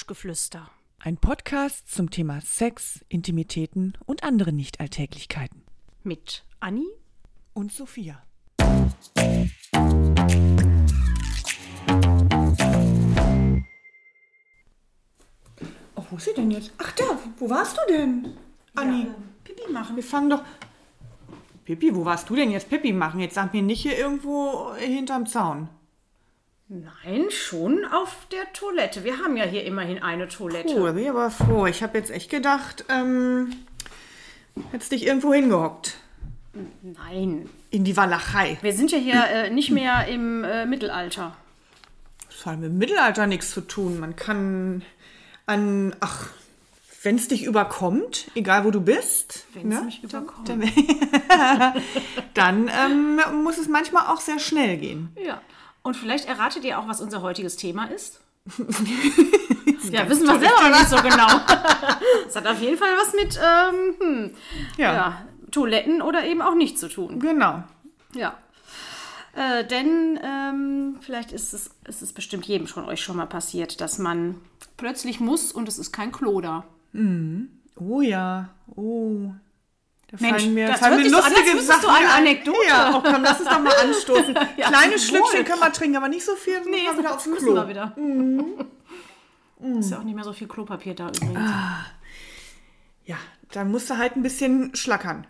Duschgeflüster. Ein Podcast zum Thema Sex, Intimitäten und andere Nichtalltäglichkeiten. Mit Anni Und Sophia. Oh, wo ist sie denn jetzt? Ach da, wo warst du denn? Anni, Pipi machen. Wir fangen doch. Pipi, wo warst du denn jetzt Pipi machen? Jetzt sag mir nicht hier irgendwo hinterm Zaun. Nein, schon auf der Toilette. Wir haben ja hier immerhin eine Toilette. Oh, da bin ich aber froh. Ich habe jetzt echt gedacht, ähm, hättest dich irgendwo hingehockt. Nein. In die Walachei. Wir sind ja hier äh, nicht mehr im äh, Mittelalter. Das hat mit dem Mittelalter nichts zu tun. Man kann an, ach, wenn es dich überkommt, egal wo du bist, Wenn's ne, mich überkommt. dann, dann ähm, muss es manchmal auch sehr schnell gehen. Ja. Und vielleicht erratet ihr auch, was unser heutiges Thema ist. ja, wissen wir selber noch nicht so genau. Es hat auf jeden Fall was mit ähm, hm, Ja, ja, Toiletten oder eben auch nicht zu tun. genau. Ja. Äh, denn ähm, vielleicht ist es, ist es bestimmt jedem von euch schon mal passiert, dass man plötzlich muss und es ist kein Klo da. Oh ja, oh. Da Mensch, fallen mir, das fallen mir so an, lustige du Sachen eine ein. Anekdote. Ja, oh, komm, lass uns doch mal anstoßen. Ja, Kleine. Schlückchen können wir trinken, aber nicht so viel. Nee, sonst wieder aufs müssen Klo. wir wieder. Ist ja auch nicht mehr so viel Klopapier da übrigens. Ja, dann musst du halt ein bisschen schlackern.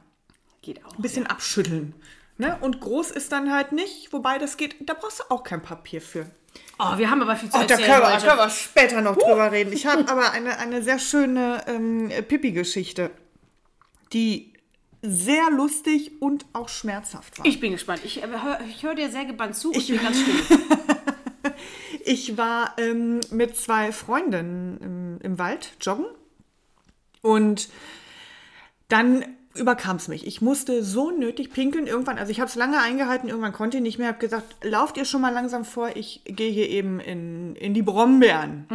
Geht auch. ein bisschen abschütteln. Ne? Und groß ist dann halt nicht, wobei das geht, da brauchst du auch kein Papier für. Oh, wir haben aber viel zu Oh, da erzählen können wir, können wir später noch drüber reden. Ich habe aber eine, eine sehr schöne ähm, Pippi-Geschichte, die sehr lustig und auch schmerzhaft war. Ich bin gespannt. Ich, äh, hör, ich höre dir sehr gebannt zu. Ich, bin ganz still. Ich war ähm, mit zwei Freundinnen im, im Wald joggen und dann überkam es mich. Ich musste so nötig pinkeln irgendwann. Also ich habe es lange eingehalten, irgendwann konnte ich nicht mehr. Habe gesagt, lauft ihr schon mal langsam vor. Ich gehe hier eben in, in die Brombeeren.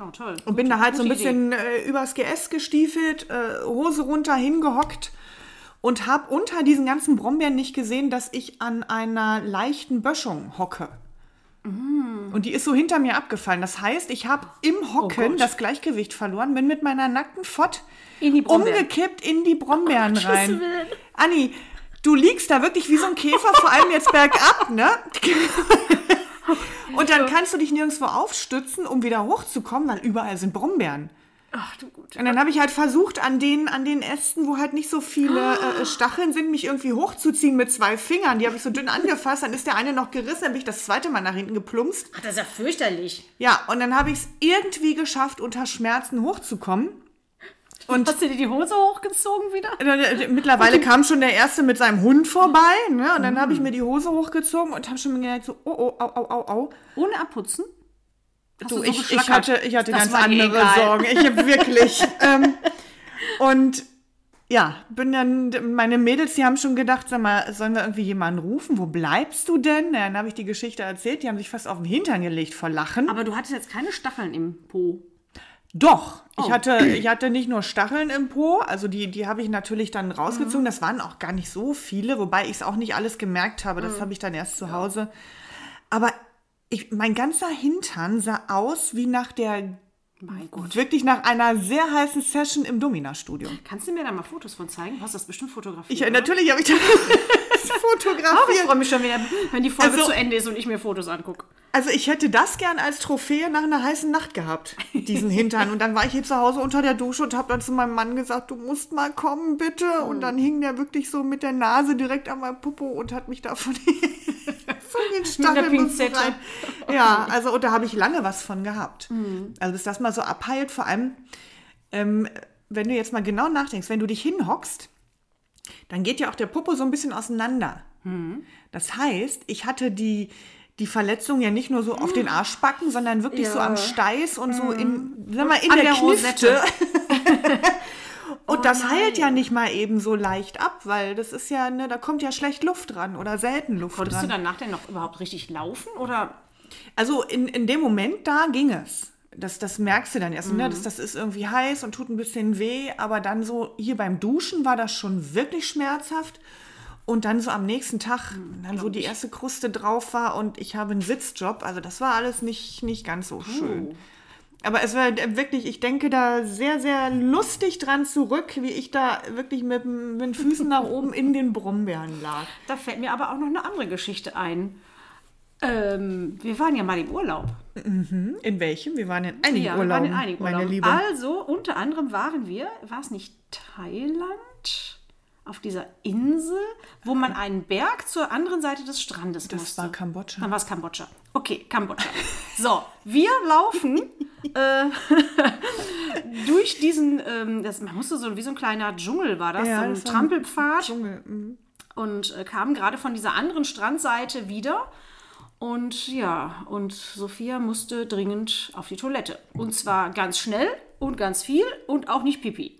Oh, toll. Und bin da halt so ein bisschen äh, übers GS gestiefelt, äh, Hose runter, hingehockt und habe unter diesen ganzen Brombeeren nicht gesehen, dass ich an einer leichten Böschung hocke. Mm. Und die ist so hinter mir abgefallen. Das heißt, ich habe im Hocken Oh das Gleichgewicht verloren, bin mit meiner nackten Fott In umgekippt in die Brombeeren Gott, rein. Anni, du liegst da wirklich wie so ein Käfer, vor allem jetzt bergab, ne? Und dann kannst du dich nirgendwo aufstützen, um wieder hochzukommen, weil überall sind Brombeeren. Ach du gut. Und dann habe ich halt versucht, an den, an den Ästen, wo halt nicht so viele äh, Stacheln sind, mich irgendwie hochzuziehen mit zwei Fingern. Die habe ich so dünn angefasst, dann ist der eine noch gerissen, dann bin ich das zweite Mal nach hinten geplumpst. Ach, das ist ja fürchterlich. Ja, und dann habe ich es irgendwie geschafft, unter Schmerzen hochzukommen. Und Hast du dir die Hose hochgezogen wieder? äh, mittlerweile kam schon der Erste mit seinem Hund vorbei. Ne? Und dann habe ich mir die Hose hochgezogen und habe schon gemerkt, so, oh, oh, au, au, au, au. Ohne abputzen? Hast Du, so ich, ich hatte, ich hatte Das ganz andere egal. Sorgen. Ich habe wirklich. ähm, und ja, bin dann, meine Mädels, die haben schon gedacht, sag mal, sollen wir irgendwie jemanden rufen? Wo bleibst du denn? Dann habe ich die Geschichte erzählt, die haben sich fast auf den Hintern gelegt vor Lachen. Aber du hattest jetzt keine Stacheln im Po. Doch, ich, Oh. hatte, ich hatte nicht nur Stacheln im Po, also die, die habe ich natürlich dann Mhm. rausgezogen. Das waren auch gar nicht so viele, wobei ich es auch nicht alles gemerkt habe. Mhm. Das habe ich dann erst zu Hause. Aber ich, mein ganzer Hintern sah aus wie nach der, Mein Gott. wirklich nach einer sehr heißen Session im Domina-Studio. Kannst du mir da mal Fotos von zeigen? Du hast das bestimmt fotografiert. Ich, natürlich habe ich das Oh, ich fotografiert. freue mich schon wieder, wenn die Folge Also- zu Ende ist und ich mir Fotos angucke. Also ich hätte das gern als Trophäe nach einer heißen Nacht gehabt, diesen Hintern. Und dann war ich hier zu Hause unter der Dusche und habe dann zu meinem Mann gesagt, du musst mal kommen, bitte. Und dann hing der wirklich so mit der Nase direkt an meinem Popo und hat mich da von, den Stacheln Pinzette. befreit. Ja, also und da habe ich lange was von gehabt. Also bis das mal so abheilt, vor allem, ähm, wenn du jetzt mal genau nachdenkst, wenn du dich hinhockst, dann geht ja auch der Popo so ein bisschen auseinander. Das heißt, ich hatte die, die Verletzung ja nicht nur so auf den Arschbacken, sondern wirklich so Ja. am Steiß und so in, sag mal, in An der, der Knifte. Rosette. und Oh das nein. heilt ja nicht mal eben so leicht ab, weil das ist ja, ne, da kommt ja schlecht Luft dran oder selten Luft Konntest dran. du danach denn noch überhaupt richtig laufen? Oder Also in, in dem Moment, da ging es. Das, das merkst du dann erst, Mhm. ne? das, das ist irgendwie heiß und tut ein bisschen weh, aber dann so hier beim Duschen war das schon wirklich schmerzhaft. Und dann so am nächsten Tag, Mhm, dann wo die erste Kruste drauf war und ich habe einen Sitzjob, also das war alles nicht, nicht ganz so schön. Aber es war wirklich, ich denke da sehr, sehr lustig dran zurück, wie ich da wirklich mit, mit den Füßen nach oben in den Brombeeren lag. Da fällt mir aber auch noch eine andere Geschichte ein. Ähm, wir waren ja mal im Urlaub. In welchem? Wir waren in einigen Ja, wir Urlauben, waren in einigen meine Urlauben. Liebe. Also, unter anderem waren wir, war es nicht Thailand? Auf dieser Insel, wo man einen Berg zur anderen Seite des Strandes Das musste. war Kambodscha. Dann war es Kambodscha. Okay, Kambodscha. So, wir laufen äh, durch diesen, ähm, das, man musste so wie so ein kleiner Dschungel war das, Ja, so das ein Trampelpfad Dschungel. mhm. und äh, kamen gerade von dieser anderen Strandseite wieder. Und ja, und Sophia musste dringend auf die Toilette. Und zwar ganz schnell und ganz viel und auch nicht pipi.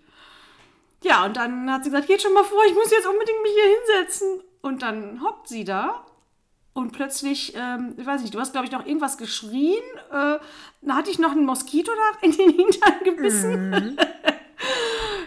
Ja, und dann hat sie gesagt, geht schon mal vor, ich muss jetzt unbedingt mich hier hinsetzen. Und dann hockt sie da und plötzlich, ähm, ich weiß nicht, du hast, glaube ich, noch irgendwas geschrien. Äh, dann hatte ich noch einen Moskito da in den Hintern gebissen.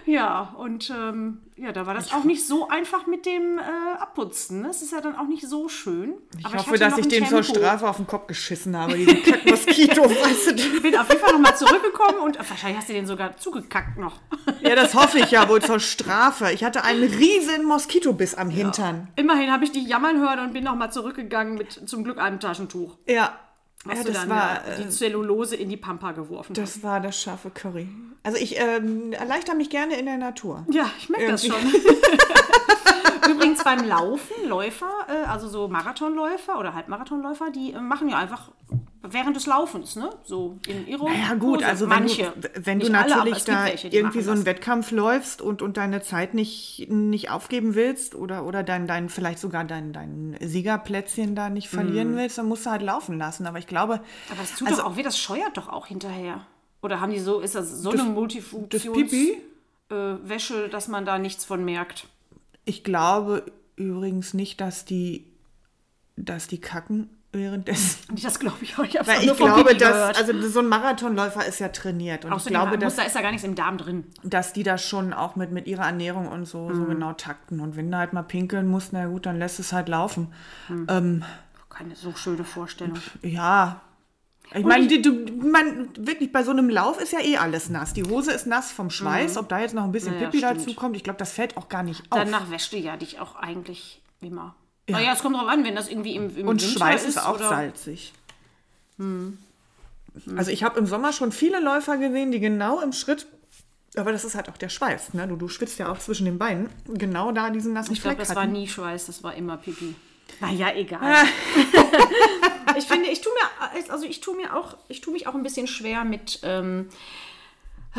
ja, und ähm, ja, da war das auch nicht so einfach mit dem äh, Abputzen. ne? Das ist ja dann auch nicht so schön. Ich Aber hoffe, hatte dass ich den zur. Strafe auf den Kopf geschissen habe, diesen Kack-Moskito, weißt du. Ich bin auf jeden Fall nochmal zurückgekommen und äh, wahrscheinlich hast du den sogar zugekackt noch. Ja, das hoffe ich ja wohl zur Strafe. Ich hatte einen riesen Moskitobiss am Hintern. Immerhin habe ich dich jammern hören und bin nochmal zurückgegangen mit zum Glück einem Taschentuch. Ja. Hast ja, du das dann war, äh, die Zellulose in die Pampa geworfen. das war das scharfe Curry. Also ich ähm, erleichter mich gerne in der Natur. Ja, ich merke das schon. Übrigens beim Laufen, Läufer, äh, also so Marathonläufer oder Halbmarathonläufer, die äh, machen ja einfach während des Laufens, ne? So in ihrer Ja gut, Pose. also wenn manche. du, wenn du alle, natürlich gibt da welche, irgendwie so einen das. Wettkampf läufst und, und deine Zeit nicht, nicht aufgeben willst oder, oder dein, dein, vielleicht sogar dein, dein Siegerplätzchen da nicht Mhm. verlieren willst, dann musst du halt laufen lassen. Aber ich glaube, Aber es tut also- doch auch weh, das scheuert doch auch hinterher. Oder haben die so, ist das so eine Multifunktions Pipi? äh, Wäsche, dass man da nichts von merkt? ich glaube übrigens nicht, dass die, dass die kacken währenddessen. Das glaube ich auch. Ich Weil nur ich glaube, dass, also so ein Marathonläufer ist ja trainiert. Und ich Außerdem glaube, muss, dass, da ist ja gar nichts im Darm drin. dass die das schon auch mit, mit ihrer Ernährung und so, Mhm. so genau takten. Und wenn du halt mal pinkeln musst, na gut, dann lässt es halt laufen. Keine so schöne Vorstellung. Ja. Ich meine, man, wirklich bei so einem Lauf ist ja eh alles nass. Die Hose ist nass vom Schweiß. Ob da jetzt noch ein bisschen Mhm. Ja, ja, Pipi stimmt. dazu kommt, ich glaube, das fällt auch gar nicht auf. Danach wäscht du ja dich auch eigentlich immer. Naja, es kommt drauf an, wenn das irgendwie im, im Und Winter Schweiß ist ist auch oder salzig. Also ich habe im Sommer schon viele Läufer gesehen, die genau im Schritt, aber das ist halt auch der Schweiß, ne? Du, du schwitzt ja auch zwischen den Beinen. Genau da diesen nassen Ich glaube, Fleck das war hatten. nie Schweiß, das war immer Pipi. Naja, egal. ich finde, ich tue mir, also ich tue mir auch, ich tue mich auch ein bisschen schwer mit. Ähm,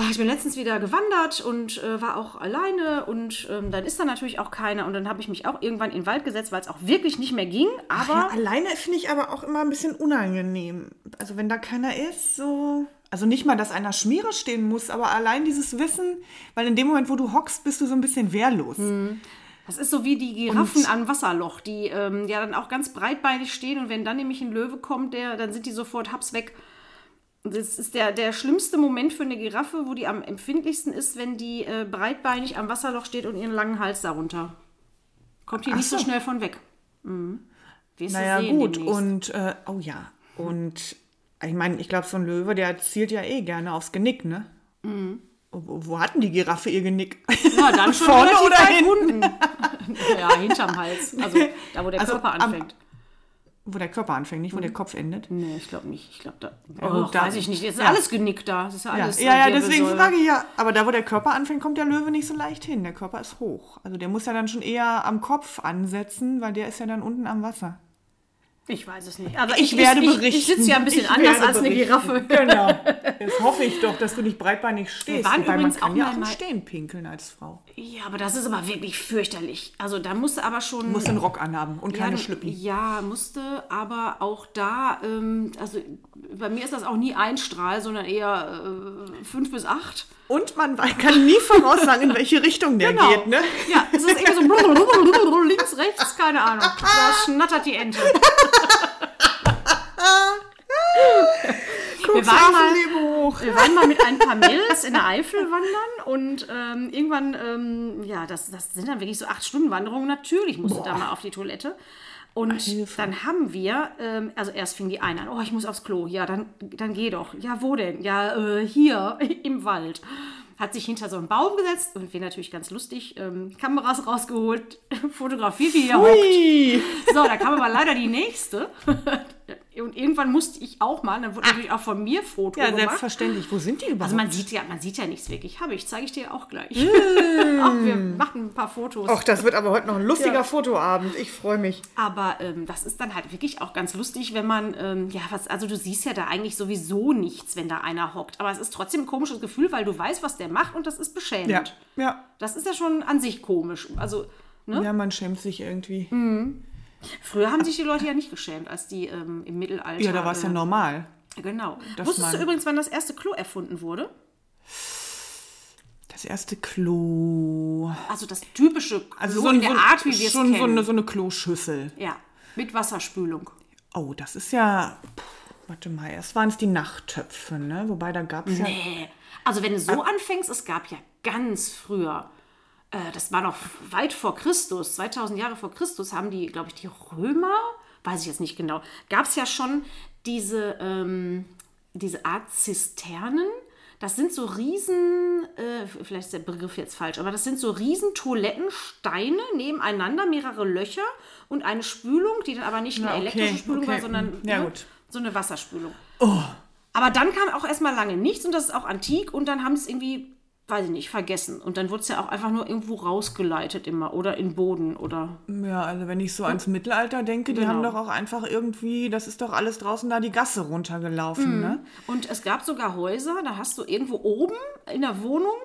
ich bin letztens wieder gewandert und äh, war auch alleine und ähm, dann ist da natürlich auch keiner und dann habe ich mich auch irgendwann in den Wald gesetzt, weil es auch wirklich nicht mehr ging. Aber Ja, alleine finde ich aber auch immer ein bisschen unangenehm. Also wenn da keiner ist, so. Also nicht mal, dass einer Schmiere stehen muss, aber allein dieses Wissen, weil in dem Moment, wo du hockst, bist du so ein bisschen wehrlos. Das ist so wie die Giraffen am Wasserloch, die ähm, ja dann auch ganz breitbeinig stehen und wenn dann nämlich ein Löwe kommt, der, dann sind die sofort haps weg. Das ist der, der schlimmste Moment für eine Giraffe, wo die am empfindlichsten ist, wenn die äh, breitbeinig am Wasserloch steht und ihren langen Hals darunter. Kommt die Ach nicht so so. schnell von weg. Mhm. Wirst Naja, gut. demnächst. Und, äh, oh ja. Und ich meine, ich glaube, so ein Löwe, der zielt ja eh gerne aufs Genick, ne? Wo, wo hatten die Giraffe ihr Genick? Ja, dann schon Vorne oder hinten? ja, hinterm Hals. Also da, wo der Also Körper anfängt. Wo der Körper anfängt, nicht wo der Kopf endet. Nee, ich glaube nicht. Ich glaube, da, Ja, oh, da- weiß ich nicht. Es ist ja. alles genickt da. Es ist ja Ja, alles. ja, ja äh, deswegen frage ich ja. Aber da, wo der Körper anfängt, kommt der Löwe nicht so leicht hin. Der Körper ist hoch. Also der muss ja dann schon eher am Kopf ansetzen, weil der ist ja dann unten am Wasser. Ich weiß es nicht. Also Ich werde ich, Ich, berichten. ich sitze ja ein bisschen Ich anders werde als eine. Giraffe. Genau. Jetzt hoffe ich doch, dass du nicht breitbeinig stehst. waren Wobei übrigens man kann auch ja mal auch mal- Stehen pinkeln als Frau. Ja, aber das ist aber wirklich fürchterlich. Also da musste aber schon. Du musst einen Rock anhaben und keine ja, Schlüppi. Ja, musste, aber auch da, ähm, also bei mir ist das auch nie ein Strahl, sondern eher äh, fünf bis acht. Und man kann nie voraussagen, in welche Richtung der Genau. geht, ne? Ja, es ist irgendwie so links, rechts, keine Ahnung. Da schnattert die Ente. Wir waren mal-. Wir waren mal mit ein paar Mädels in der Eifel wandern und ähm, irgendwann, ähm, ja, das, das sind dann wirklich so acht Stunden Wanderungen. Natürlich musste da mal auf die Toilette. Und Hilfe. dann haben wir, ähm, also erst fing die eine an, oh, ich muss aufs Klo. Ja, dann, dann geh doch. Ja, wo denn? Ja, äh, hier im Wald. Hat sich hinter so einen Baum gesetzt und wir natürlich ganz lustig, ähm, Kameras rausgeholt, fotografiert, wie er hockt. So, da kam aber leider die nächste. Und irgendwann musste ich auch mal, dann wurde natürlich auch von mir Foto Ja, gemacht. selbstverständlich. Wo sind die überhaupt? Also man sieht ja, man sieht ja nichts wirklich. Habe ich, zeige ich dir auch gleich. Ach, wir machen ein paar Fotos. Och, das wird aber heute noch ein lustiger Ja. Fotoabend. Ich freue mich. Aber ähm, das ist dann halt wirklich auch ganz lustig, wenn man, ähm, ja, was, also du siehst ja da eigentlich sowieso nichts, wenn da einer hockt. Aber es ist trotzdem ein komisches Gefühl, weil du weißt, was der macht und das ist beschämend. Ja, ja. Das ist ja schon an sich komisch. Also, ne? Ja, man schämt sich irgendwie. Früher haben sich die Leute ja nicht geschämt, als die ähm, im Mittelalter. Ja, da war es ja äh, normal. Genau. Wusstest du übrigens, wann das erste Klo erfunden wurde? Das erste Klo. Also das typische Klo Also so, in der so, Art, wie wir es schon kennen. so eine, so eine Kloschüssel. ja, mit Wasserspülung. Oh, das ist ja. Puh, warte mal, erst waren es die Nachttöpfe, ne? Wobei da gab es ja. Nee. Also wenn du so anfängst, es gab ja ganz früher, äh, das war noch weit vor Christus, 2000 Jahre vor Christus, haben die, glaube ich, die Römer, weiß ich jetzt nicht genau, gab es ja schon diese, ähm, diese Art Zisternen. Das sind so riesen, äh, vielleicht ist der Begriff jetzt falsch, aber das sind so riesen Toilettensteine nebeneinander, mehrere Löcher und eine Spülung, die dann aber nicht eine Ja, okay, elektrische Spülung war, okay. sondern Ja, ne, so eine Wasserspülung. Aber dann kam auch erstmal lange nichts und das ist auch antik und dann haben es irgendwie, weiß ich nicht, vergessen. Und dann wurde es ja auch einfach nur irgendwo rausgeleitet immer oder in Boden oder. Ja, also wenn ich so ans Mittelalter denke, die Genau. haben doch auch einfach irgendwie, das ist doch alles draußen da die Gasse runtergelaufen, ne? Und es gab sogar Häuser, da hast du irgendwo oben in der Wohnung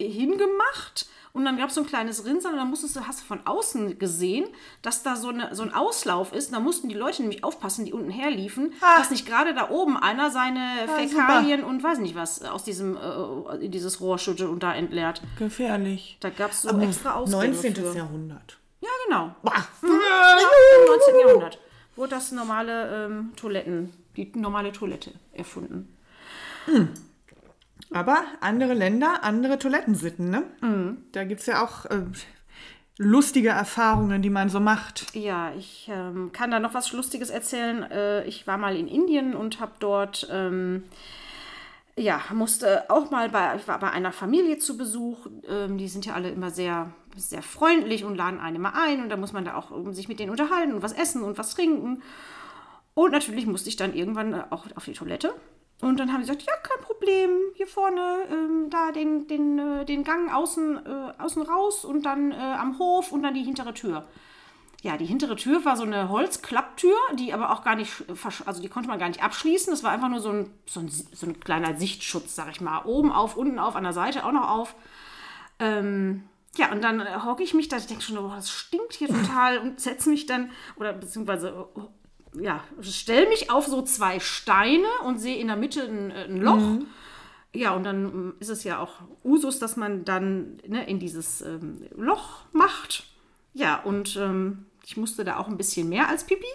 hingemacht und dann gab es so ein kleines Rinnsal und dann musstest du, hast du von außen gesehen, dass da so, eine, so ein Auslauf ist. Und da mussten die Leute nämlich aufpassen, die unten herliefen, Ah. dass nicht gerade da oben einer seine super. Fäkalien und weiß nicht was aus diesem äh, in dieses Rohr schüttet und da entleert. Gefährlich. Da gab es so extra Ausgänge 19. für. Jahrhundert. Ja, genau. Bah. Im 19. Jahrhundert wurde das normale ähm, Toiletten, die normale Toilette erfunden. Aber andere Länder, andere Toilettensitten, ne? Mhm. Da gibt es ja auch äh, lustige Erfahrungen, die man so macht. Ja, ich ähm, kann da noch was Lustiges erzählen. Äh, ich war mal in Indien und habe dort, ähm, ja, musste auch mal bei, ich war bei einer Familie zu Besuch. Ähm, die sind ja alle immer sehr, sehr freundlich und laden einen immer ein. Und da muss man da auch ähm, sich mit denen unterhalten und was essen und was trinken. Und natürlich musste ich dann irgendwann äh, auch auf die Toilette. Und dann haben sie gesagt, ja, kein Problem, hier vorne, ähm, da den, den, äh, den Gang außen, äh, außen raus und dann äh, am Hof und dann die hintere Tür. Ja, die hintere Tür war so eine Holzklapptür, die aber auch gar nicht, also die konnte man gar nicht abschließen. Das war einfach nur so ein, so ein, so ein kleiner Sichtschutz, sag ich mal. Oben auf, unten auf, an der Seite auch noch auf. Ähm, ja, und dann äh, hocke ich mich da, ich denke schon, oh, das stinkt hier total und setze mich dann, oder beziehungsweise, oh, ja, stelle mich auf so zwei Steine und sehe in der Mitte ein, äh, ein Loch. Ja, und dann ähm, ist es ja auch Usus, dass man dann ne, in dieses ähm, Loch macht. Ja, und ähm, ich musste da auch ein bisschen mehr als Pipi.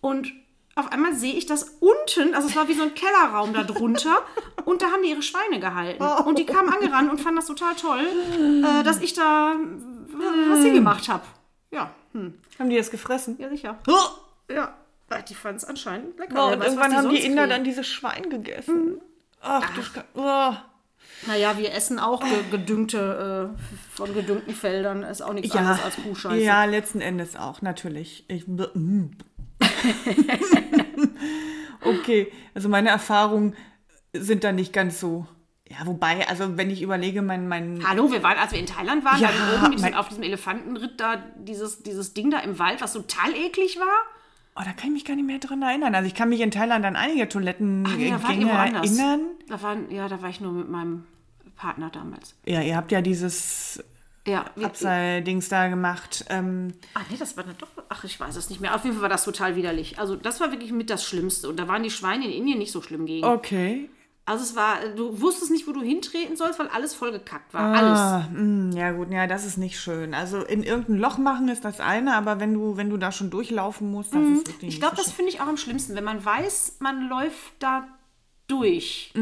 Und auf einmal sehe ich das unten, also es war wie so ein Kellerraum da drunter. und da haben die ihre Schweine gehalten. Und die kamen angerannt und fanden das total toll, äh, dass ich da äh, was sie gemacht habe. Ja, hm, Haben die das gefressen? ja sicher. Oh, Ja, die fanden es anscheinend lecker. und Wer weiß, irgendwann haben die Inder kriegen. dann dieses Schwein gegessen. Ach, du Ska oh. Naja, wir essen auch ge gedüngte, äh, von gedüngten Feldern. Ist auch nichts anderes als Kuhscheiße. ja, letzten Endes auch, natürlich. Ich, mm. okay, also meine Erfahrungen sind da nicht ganz so. Ja, wobei, also wenn ich überlege, mein, mein Hallo, wir waren, als wir in Thailand waren, Ja, da oben diesem, auf diesem Elefantenritt da, dieses, dieses Ding da im Wald, was total eklig war. Oh, da kann ich mich gar nicht mehr dran erinnern. Also ich kann mich in Thailand an einige Toilettengänge Nee, da war irgendwo anders. erinnern. Da waren, ja, da war ich nur mit meinem Partner damals. Ja, ihr habt ja dieses Ja, Abseil-Dings da gemacht. Ähm, Ach nee, das war dann doch. Ach, ich weiß es nicht mehr. Auf jeden Fall war das total widerlich. Also, das war wirklich mit das Schlimmste. Und da waren die Schweine in Indien nicht so schlimm gegen. okay. Also, es war, du wusstest nicht, wo du hintreten sollst, weil alles vollgekackt war. Alles. Ah, mm, ja gut, ja, das ist nicht schön. Also in irgendein Loch machen ist das eine, aber wenn du, wenn du da schon durchlaufen musst, das ist wirklich Ich glaube, so das finde ich auch am schlimmsten, wenn man weiß, man läuft da durch.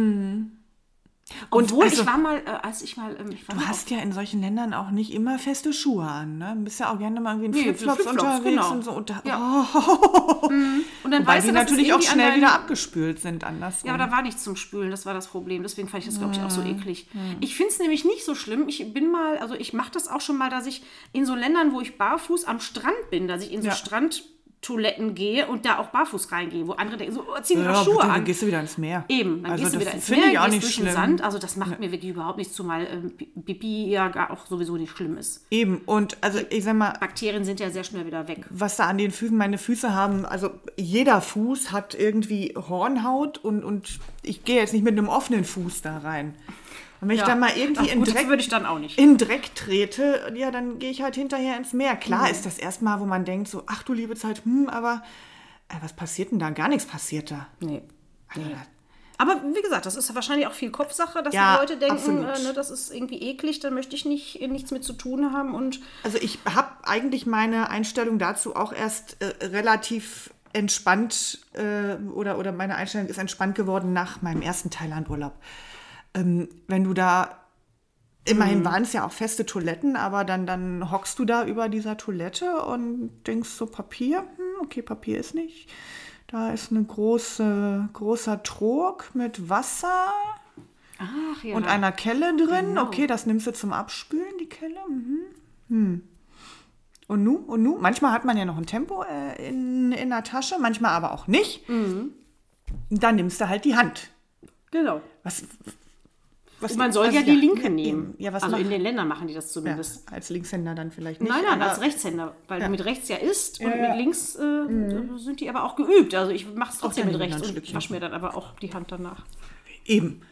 Und Obwohl, also- ich war mal, äh, als ich mal, ähm, ich war Du mal hast ja in solchen Ländern auch nicht immer feste Schuhe an, ne? Du bist ja auch gerne mal irgendwie in Nee, Flipflops unterwegs genau. und so. Und da, Ja. oh, und dann Wobei weißt die du, natürlich auch schnell deinen- wieder abgespült sind, andersrum. Ja, aber da war nichts zum Spülen, das war das Problem. Deswegen fand ich das, glaube ich, auch so Hm. eklig. Ich finde es nämlich nicht so schlimm. Ich bin mal, also ich mache das auch schon mal, dass ich in so Ländern, wo ich barfuß am Strand bin, dass ich in so Ja. Strandtoiletten gehe und da auch barfuß reingehe, wo andere denken, so, oh, zieh dir ja, Schuhe bitte, an. dann gehst du wieder ins Meer. Eben, dann Also gehst du wieder ins Meer, ich auch gehst nicht durch schlimm. den Sand. Also das macht mir wirklich überhaupt nichts, zumal ähm, Pipi ja gar auch sowieso nicht schlimm ist. Eben. Und also ich sag mal, Bakterien sind ja sehr schnell wieder weg. was da an den Füßen, meine Füße haben, also jeder Fuß hat irgendwie Hornhaut und, und ich gehe jetzt nicht mit einem offenen Fuß da rein. Und wenn ich dann mal irgendwie Ach, in Dreck, würde ich dann auch nicht. in Dreck trete, ja, dann gehe ich halt hinterher ins Meer. Mhm. Klar ist das erstmal, wo man denkt, so, ach du liebe Zeit, hm, aber äh, was passiert denn da? Gar nichts passiert da. Nee. Also, Aber wie gesagt, das ist wahrscheinlich auch viel Kopfsache, dass Ja, die Leute denken, äh, ne, das ist irgendwie eklig, da möchte ich nicht, nichts mit zu tun haben. Und Also ich habe eigentlich meine Einstellung dazu auch erst äh, relativ entspannt äh, oder, oder meine Einstellung ist entspannt geworden nach meinem ersten Thailand-Urlaub. Ähm, wenn du da, immerhin waren es ja auch feste Toiletten, aber dann, dann hockst du da über dieser Toilette und denkst so, Papier, hm, okay, Papier ist nicht. Da ist eine große, großer Trog mit Wasser ach ja. und einer Kelle drin. Genau. Okay, das nimmst du zum Abspülen, die Kelle. Mhm. Hm. Und nu, und nu. Manchmal hat man ja noch ein Tempo äh, in, in der Tasche, manchmal aber auch nicht. Mhm. Dann nimmst du halt die Hand. genau. Was, was Man soll also ja die Linke ja, nehmen. eben. Ja, was also macht, in den Ländern machen die das ja, zumindest. als Linkshänder dann vielleicht nicht. Nein, nein, als Rechtshänder, weil du mit rechts ja isst und Ja, ja. mit links äh, sind die aber auch geübt. Also ich mache es trotzdem mit nehmen rechts und wasche mir dann aber auch die Hand danach. Eben.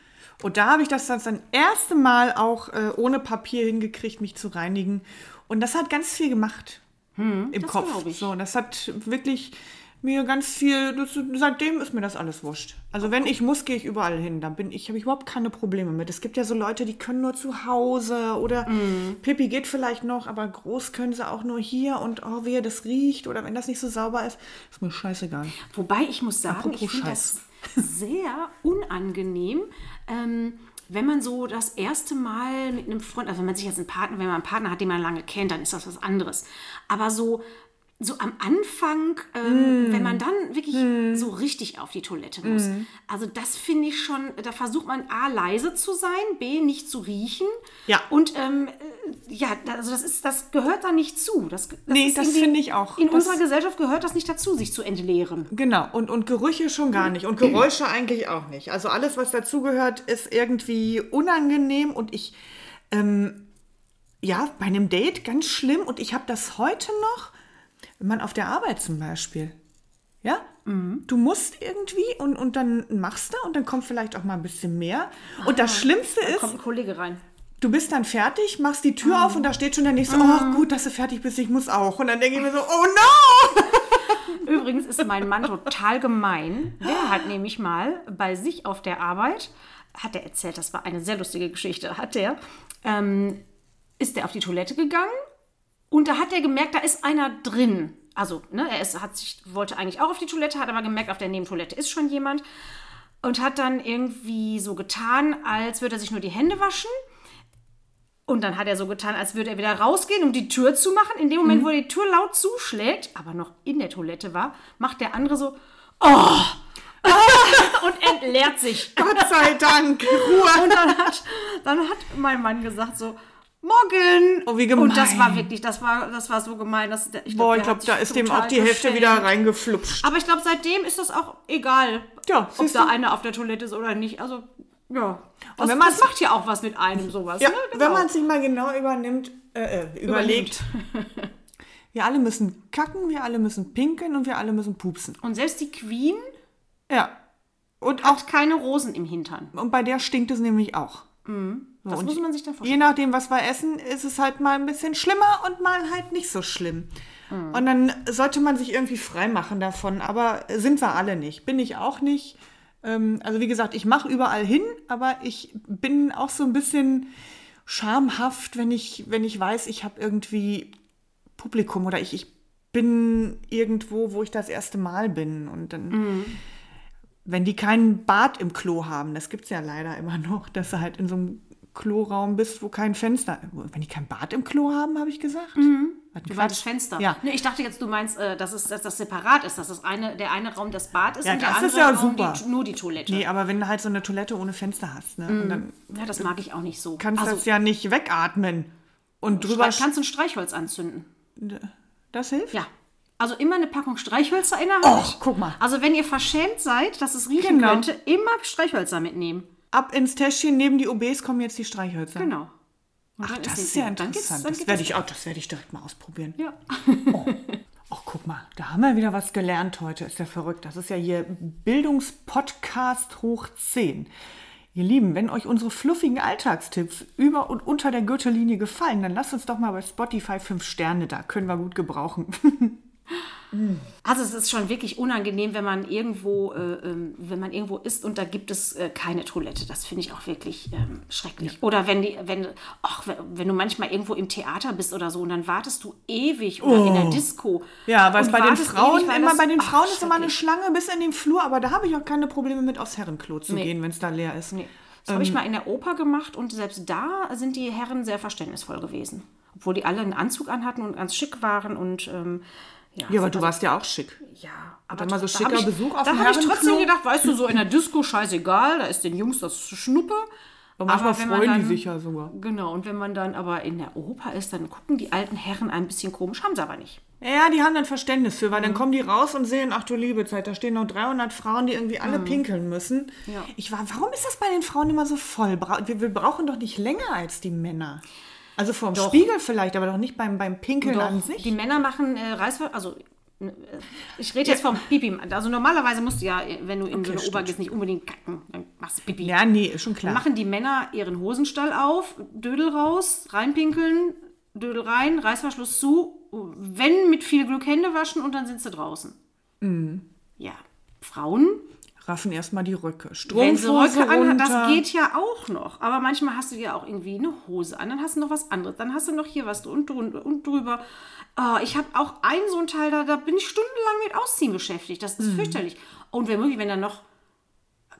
Und da habe ich das dann das erste Mal auch äh, ohne Papier hingekriegt, mich zu reinigen. Und das hat ganz viel gemacht im Hm, das Kopf. So, das hat wirklich mir ganz viel. Das, seitdem ist mir das alles wurscht. Also wenn ich muss, gehe ich überall hin. Da bin ich, habe ich überhaupt keine Probleme mit. Es gibt ja so Leute, die können nur zu Hause oder Hm. Pipi geht vielleicht noch, aber groß können sie auch nur hier und oh, wehe, das riecht oder wenn das nicht so sauber ist, ist mir scheißegal. Wobei ich muss sagen, Apropos ich finde das sehr unangenehm, ähm, wenn man so das erste Mal mit einem Freund, also wenn man sich jetzt einen Partner, wenn man einen Partner hat, den man lange kennt, dann ist das was anderes. Aber so so am Anfang, ähm, Mm. wenn man dann wirklich so richtig auf die Toilette muss. Also das finde ich schon, da versucht man A, leise zu sein, B, nicht zu riechen. Ja. Und ähm, äh, ja, also das ist, das gehört da nicht zu. Das, das Nee, das finde ich auch. In Das- unserer Gesellschaft gehört das nicht dazu, sich zu entleeren. Genau, und, und Gerüche schon gar nicht und Geräusche eigentlich auch nicht. Also alles, was dazugehört, ist irgendwie unangenehm und ich, ähm, ja, bei einem Date ganz schlimm und ich habe das heute noch, wenn man auf der Arbeit zum Beispiel, ja, du musst irgendwie und, und dann machst du und dann kommt vielleicht auch mal ein bisschen mehr. Und das Schlimmste ist, Kommt ein Kollege rein. du bist dann fertig, machst die Tür auf und da steht schon der nächste, oh gut, dass du fertig bist, ich muss auch. Und dann denke ich mir so, oh no! Übrigens ist mein Mann total gemein. Der hat nämlich mal bei sich auf der Arbeit, hat er erzählt, das war eine sehr lustige Geschichte, hat der, ähm, ist er auf die Toilette gegangen und da hat er gemerkt, da ist einer drin. Also, ne, er ist, hat sich, wollte eigentlich auch auf die Toilette, hat aber gemerkt, auf der Nebentoilette ist schon jemand und hat dann irgendwie so getan, als würde er sich nur die Hände waschen. Und dann hat er so getan, als würde er wieder rausgehen, um die Tür zu machen. In dem Moment, wo er die Tür laut zuschlägt, aber noch in der Toilette war, macht der andere so, oh! und entleert sich. Gott sei Dank, Ruhe. Und dann hat, dann hat mein Mann gesagt so, morgen. Oh, wie gemein. Und das war wirklich, das war, das war so gemein. Dass, ich Boah, der ich glaube, da ist dem auch die Hälfte wieder reingeflupscht. Aber ich glaube, seitdem ist das auch egal, Ja, ob da einer auf der Toilette ist oder nicht. Also, ja. Das, wenn man's- das macht ja auch was mit einem, sowas. Ja, ne? wenn man sich mal genau übernimmt, äh, äh, überlegt. Wir alle müssen kacken, wir alle müssen pinkeln und wir alle müssen pupsen. Und selbst die Queen Ja. Und auch hat keine Rosen im Hintern. und bei der stinkt es nämlich auch. So, Das und muss man sich dann vorstellen. Je nachdem, was wir essen, ist es halt mal ein bisschen schlimmer und mal halt nicht so schlimm. Mhm. Und dann sollte man sich irgendwie frei machen davon. Aber sind wir alle nicht. Bin ich auch nicht. Ähm, also wie gesagt, ich mache überall hin, aber ich bin auch so ein bisschen schamhaft, wenn ich, wenn ich weiß, ich habe irgendwie Publikum oder ich, ich bin irgendwo, wo ich das erste Mal bin. Und dann Mhm. wenn die keinen Bad im Klo haben, das gibt es ja leider immer noch, dass du halt in so einem Kloraum bist, wo kein Fenster. Wenn die kein Bad im Klo haben, habe ich gesagt. Ein Du meinst Quatsch. Fenster. Ja. Nee, ich dachte jetzt, du meinst, äh, dass, es, dass das separat ist, dass das eine, der eine Raum das Bad ist Ja, und der das andere ist ja Raum. Die, nur die Toilette. Nee, aber wenn du halt so eine Toilette ohne Fenster hast, ne, und dann Ja, das mag ich auch nicht so. kannst du also, das ja nicht wegatmen. Und drüber. Streich- kannst du ein Streichholz anzünden. Das hilft? Ja. Also immer eine Packung Streichhölzer in der Hand. Och, guck mal. Also wenn ihr verschämt seid, dass es riechen Genau. könnte, immer Streichhölzer mitnehmen. Ab ins Täschchen neben die OBs kommen jetzt die Streichhölzer. Genau. Und Ach, das ist ja interessant. Das werde ich auch, das werde ich direkt mal ausprobieren. Ja. Ach, guck mal, da haben wir wieder was gelernt heute. Ist ja verrückt. Das ist ja hier Bildungspodcast hoch 10. Ihr Lieben, wenn euch unsere fluffigen Alltagstipps über und unter der Gürtellinie gefallen, dann lasst uns doch mal bei Spotify 5 Sterne da. Können wir gut gebrauchen. Also es ist schon wirklich unangenehm, wenn man irgendwo, äh, ähm, wenn man irgendwo ist und da gibt es äh, keine Toilette. Das finde ich auch wirklich ähm, schrecklich. Oder wenn die, wenn, ach, wenn- du manchmal irgendwo im Theater bist oder so und dann wartest du ewig oder in der Disco. Oh. Ja, weil es bei den Frauen ewig, immer das- bei den ach, Frauen ist immer eine. Schlange bis in den Flur, aber da habe ich auch keine Probleme mit aufs Herrenklo zu Nee. gehen, wenn es da leer ist. Nee. Das habe ich mal in der Oper gemacht und selbst da sind die Herren sehr verständnisvoll gewesen. Obwohl die alle einen Anzug anhatten und ganz schick waren und ähm, ja, Ja, aber also- du warst ja auch schick. Ja, dann mal so schicker ich, Besuch auf Da habe ich trotzdem gedacht, weißt du, so in der Disco scheißegal, da ist den Jungs das Schnuppe. Aber manchmal wenn man freuen die dann- sich ja sogar. Genau, und wenn man dann aber in der Oper ist, dann gucken die alten Herren ein bisschen komisch, haben sie aber nicht. Ja, die haben dann Verständnis für, weil Mhm. dann kommen die raus und sehen, ach du liebe Zeit, da stehen noch 300 Frauen, die irgendwie alle pinkeln müssen. Mhm. Ja. Ich war, warum ist das bei den Frauen immer so voll? Wir, wir brauchen doch nicht länger als die Männer. Also vorm Spiegel vielleicht, aber doch nicht beim, beim Pinkeln an Doch, sich. die Männer machen äh, Reißver... Also, äh, ich rede jetzt vom Pipi. Also normalerweise musst du ja, wenn du in so eine stimmt. gehst, nicht unbedingt kacken. Dann machst du Pipi. ja, nee, ist schon Dann klar. machen die Männer ihren Hosenstall auf, Dödel raus, reinpinkeln, Dödel rein, Reißverschluss zu, wenn mit viel Glück Hände waschen und dann sind sie draußen. Mhm. Ja, Frauen, Raffen erstmal die Röcke. Strumpfhose Röcke runter. das geht ja auch noch. Aber manchmal hast du ja auch irgendwie eine Hose an, dann hast du noch was anderes, dann hast du noch hier was und, drunter und drüber. Oh, ich habe auch einen so einen Teil, da, da bin ich stundenlang mit Ausziehen beschäftigt. Das ist Mhm. fürchterlich. Und wenn möglich, wenn dann noch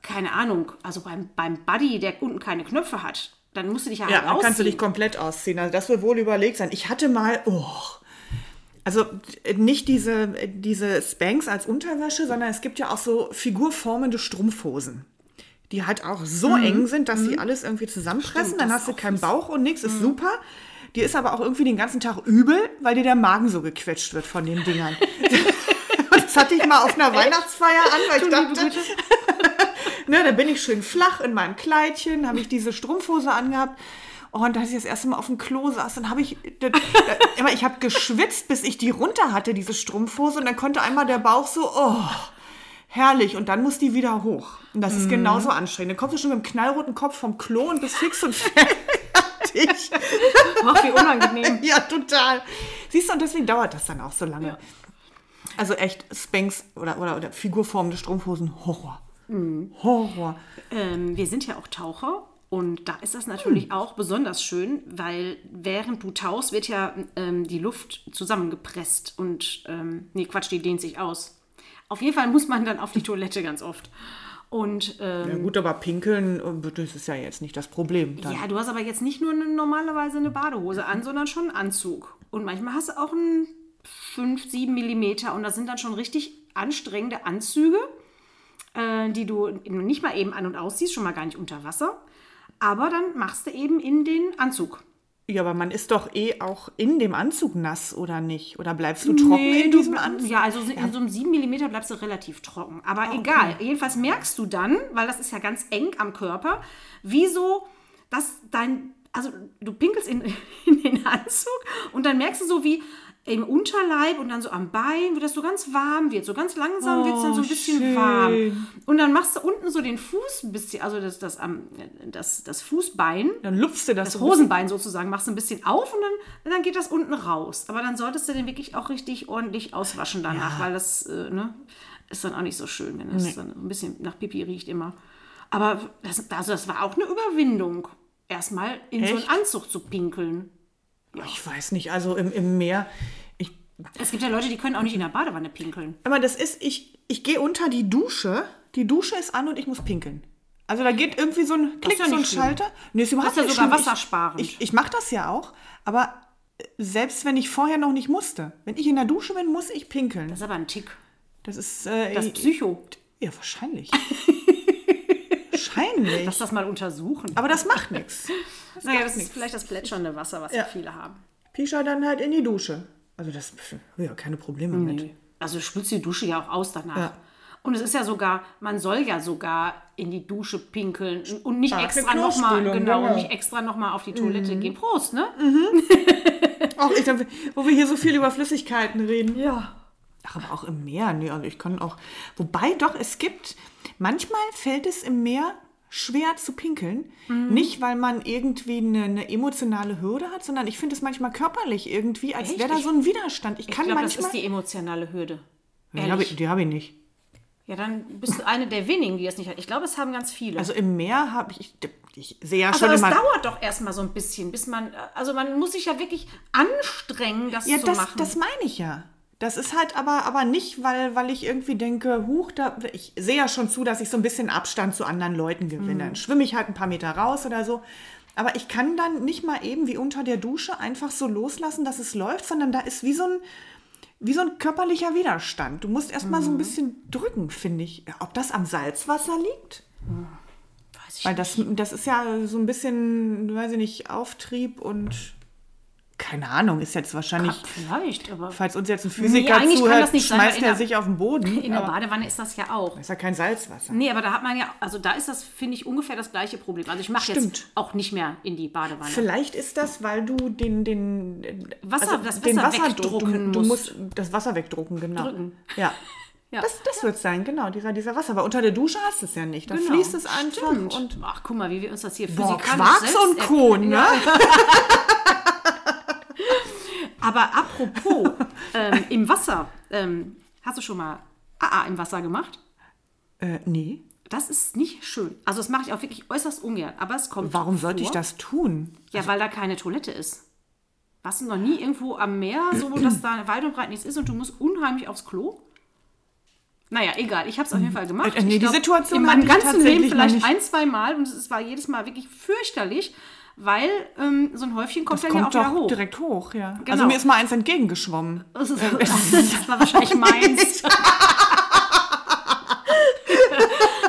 keine Ahnung, also beim, beim Buddy, der unten keine Knöpfe hat, dann musst du dich ja, Ja, halt dann kannst du dich ausziehen. komplett ausziehen. Also das wird wohl überlegt sein. Ich hatte mal, oh, also äh, nicht diese, äh, diese Spanks als Unterwäsche, sondern es gibt ja auch so figurformende Strumpfhosen. Die halt auch so eng sind, dass sie alles irgendwie zusammenpressen. Stimmt, dann hast du keinen. Bauch und nichts, ist super. Die ist aber auch irgendwie den ganzen Tag übel, weil dir der Magen so gequetscht wird von den Dingern. das hatte ich mal auf einer Weihnachtsfeier an, weil ich dachte, Ne, da bin ich schön flach in meinem Kleidchen, habe ich diese Strumpfhose angehabt. Oh, und als ich das erste Mal auf dem Klo saß, dann habe ich, da, da, immer, ich habe geschwitzt, bis ich die runter hatte, diese Strumpfhose. Und dann konnte einmal der Bauch so, oh, herrlich. Und dann muss die wieder hoch. Und das ist genauso anstrengend. Dann kommst du schon mit dem knallroten Kopf vom Klo und bist fix und fertig. Ach, wie unangenehm. ja, total. Siehst du, und deswegen dauert das dann auch so lange. Also echt, Spanks oder, oder, oder figurformende Strumpfhosen, Horror. Horror. ähm, wir sind ja auch Taucher und da ist das natürlich Hm. auch besonders schön, weil während du tauchst, wird ja ähm, die Luft zusammengepresst und, ähm, nee, Quatsch, die dehnt sich aus. Auf jeden Fall muss man dann auf die Toilette ganz oft. Und ähm, Ja gut, aber pinkeln, äh, das ist ja jetzt nicht das Problem. Dann. Ja, du hast aber jetzt nicht nur eine, normalerweise eine Badehose an, sondern schon einen Anzug. Und manchmal hast du auch einen 5, 7 Millimeter und das sind dann schon richtig anstrengende Anzüge, äh, die du nicht mal eben an- und ausziehst, schon mal gar nicht unter Wasser. Aber dann machst du eben in den Anzug. Ja, aber man ist doch eh auch in dem Anzug nass, oder nicht? Oder bleibst du trocken in du- diesem Anzug? Ja, also in so einem 7 mm bleibst du relativ trocken. Aber egal. Jedenfalls merkst du dann, weil das ist ja ganz eng am Körper, wieso dass dein. Also du pinkelst in, in den Anzug und dann merkst du so, wie im Unterleib und dann so am Bein, wie das so ganz warm wird. So ganz langsam wird es dann so ein bisschen schön. warm. Und dann machst du unten so den Fuß ein bisschen, also das, das, am- das, das Fußbein, Dann lupfst du das, das so. Hosenbein sozusagen, machst du ein bisschen auf und dann, dann geht das unten raus. Aber dann solltest du den wirklich auch richtig ordentlich auswaschen danach, weil das äh, ne, ist dann auch nicht so schön, wenn es dann ein bisschen nach Pipi riecht immer. Aber das, also das war auch eine Überwindung, erstmal in so Echt? einen Anzug zu pinkeln. Ich weiß nicht, also im, im Meer. Ich, Es gibt ja Leute, die können auch nicht in der Badewanne pinkeln. aber das ist, ich, ich gehe unter die Dusche, die Dusche ist an und ich muss pinkeln. Also da geht irgendwie so ein Klick, ja so ein schlimm. Schalter. Nee, ist überhaupt Das ist ja sogar schlimm. wassersparend. Ich, ich, ich mache das ja auch, aber äh, selbst wenn ich vorher noch nicht musste, wenn ich in der Dusche bin, muss ich pinkeln. Das ist aber ein Tick. Das ist äh, Das ist Psycho. ja wahrscheinlich. wahrscheinlich. Lass das mal untersuchen. aber das macht nichts. naja, das ist vielleicht das plätschernde Wasser, was Ja. viele haben. Pischa dann halt in die Dusche. Also das ja keine Probleme mit. Also du spülst die Dusche ja auch aus danach. Ja. Und es ist ja sogar, man soll ja sogar in die Dusche pinkeln und nicht Starke extra nochmal, genau, genau. nicht extra noch mal auf die Toilette gehen. Prost, ne? Auch ich, wo wir hier so viel über Flüssigkeiten reden. Ja. Ach, aber auch im Meer. Nee, also ich kann auch. Wobei doch, es gibt. Manchmal fällt es im Meer schwer zu pinkeln. Mhm. Nicht, weil man irgendwie eine, eine emotionale Hürde hat, sondern ich finde es manchmal körperlich irgendwie, als wäre da so ein Widerstand. Ich Ich kann glaube, das manchmal. ist die emotionale Hürde. die habe ich, hab ich nicht. Ja, dann bist du eine der wenigen, die das nicht hat. Ich glaube, es haben ganz viele. Also im Meer habe ich. Ich sehe ja Also schon aber es dauert doch erstmal so ein bisschen, bis man, also man muss sich ja wirklich anstrengen, das Ja, zu das, machen. das meine ich ja. Das ist halt aber, aber nicht, weil, weil ich irgendwie denke, huch, da, ich sehe ja schon zu, dass ich so ein bisschen Abstand zu anderen Leuten gewinne. Mhm. Dann schwimme ich halt ein paar Meter raus oder so. Aber ich kann dann nicht mal eben wie unter der Dusche einfach so loslassen, dass es läuft, sondern da ist wie so ein, wie so ein körperlicher Widerstand. Du musst erst mal Mhm. so ein bisschen drücken, finde ich. Ob das am Salzwasser liegt? Weiß ich Weil das, das ist ja so ein bisschen, weiß ich nicht, Auftrieb und keine Ahnung, ist jetzt wahrscheinlich. Vielleicht, aber Falls uns jetzt ein Nee, Physiker kann zuhört, sein, schmeißt weil in er der- sich auf den Boden. in der Badewanne ist das ja auch. ist ja kein Salzwasser. Nee, aber da hat man ja, also da ist das, finde ich, ungefähr das gleiche Problem. Also ich mache jetzt auch nicht mehr in die Badewanne. Vielleicht ist das, weil du den, den Wasser- das den Wasser Wasserdruck, du, wegdrucken du musst. das Wasser wegdrucken, genau. Drücken. Ja. Ja. Das, das wird sein, genau, dieser, dieser Wasser. Aber unter der Dusche hast du es ja nicht. Da Genau. fließt es einfach Stimmt. und Ach, guck mal, wie wir uns das hier boah, Quarks und Co., ne? Aber apropos, ähm, im Wasser, ähm, hast du schon mal AA im Wasser gemacht? Äh, nee. Das ist nicht schön. Also das mache ich auch wirklich äußerst ungern. Aber es kommt Warum sollte ich vor. das tun? Ja, weil da keine Toilette ist. Warst du noch nie irgendwo am Meer, so dass da weit und breit nichts ist und du musst unheimlich aufs Klo? Naja, egal. Ich habe es auf jeden Fall gemacht. Äh, nee, ich die Situation in meinem ganzen Leben vielleicht ein, zwei Mal und es war jedes Mal wirklich fürchterlich, weil ähm, so ein Häufchen kommt dann ja auch Kommt wieder hoch. direkt hoch, ja. Also Genau. mir ist mal eins entgegengeschwommen. Das, ist, das war wahrscheinlich meins.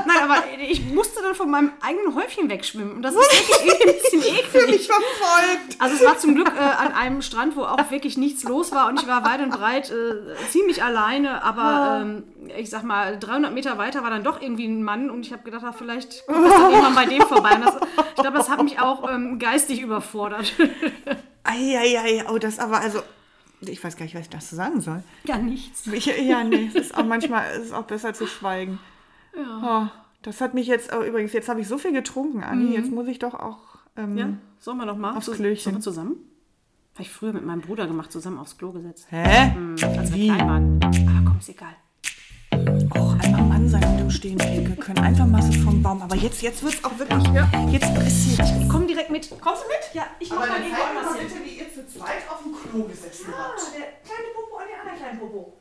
Nein, aber ich musste dann von meinem eigenen Häufchen wegschwimmen. Und das ist wirklich ein bisschen eklig. verfolgt. Also es war zum Glück äh, an einem Strand, wo auch wirklich nichts los war und ich war weit und breit äh, ziemlich alleine, aber ähm, ich sag mal, 300 Meter weiter war dann doch irgendwie ein Mann und ich habe gedacht, ach, vielleicht kommt das dann irgendwann bei dem vorbei. Das, ich glaube, das hat mich auch ähm, geistig überfordert. Eieiei, oh, das aber, also, ich weiß gar nicht, was ich dazu sagen soll. ja, nichts. Ich, ja, nee, es ist auch manchmal es ist auch besser zu schweigen. Oh, das hat mich jetzt, oh, übrigens, jetzt habe ich so viel getrunken, Anni, jetzt muss ich doch auch. Ähm, Mhm. Ja, sollen wir noch mal Aufs Klöchen. sollen wir zusammen? Habe ich früher mit meinem Bruder gemacht, zusammen aufs Klo gesetzt. Hä? Als wir Wie? klein waren. Aber komm, ist egal. Auch einmal Mann sein und im Stehen pinkeln können. Einfach mal so vom Baum. Aber jetzt, jetzt wird es auch wirklich. Jetzt pressiert. Komm direkt mit. Kommst du mit? Ja, ich mach mal irgendwo anders hin. wie ihr zu zweit auf dem Klo gesessen habt. der kleine Popo an den anderen kleinen Popo.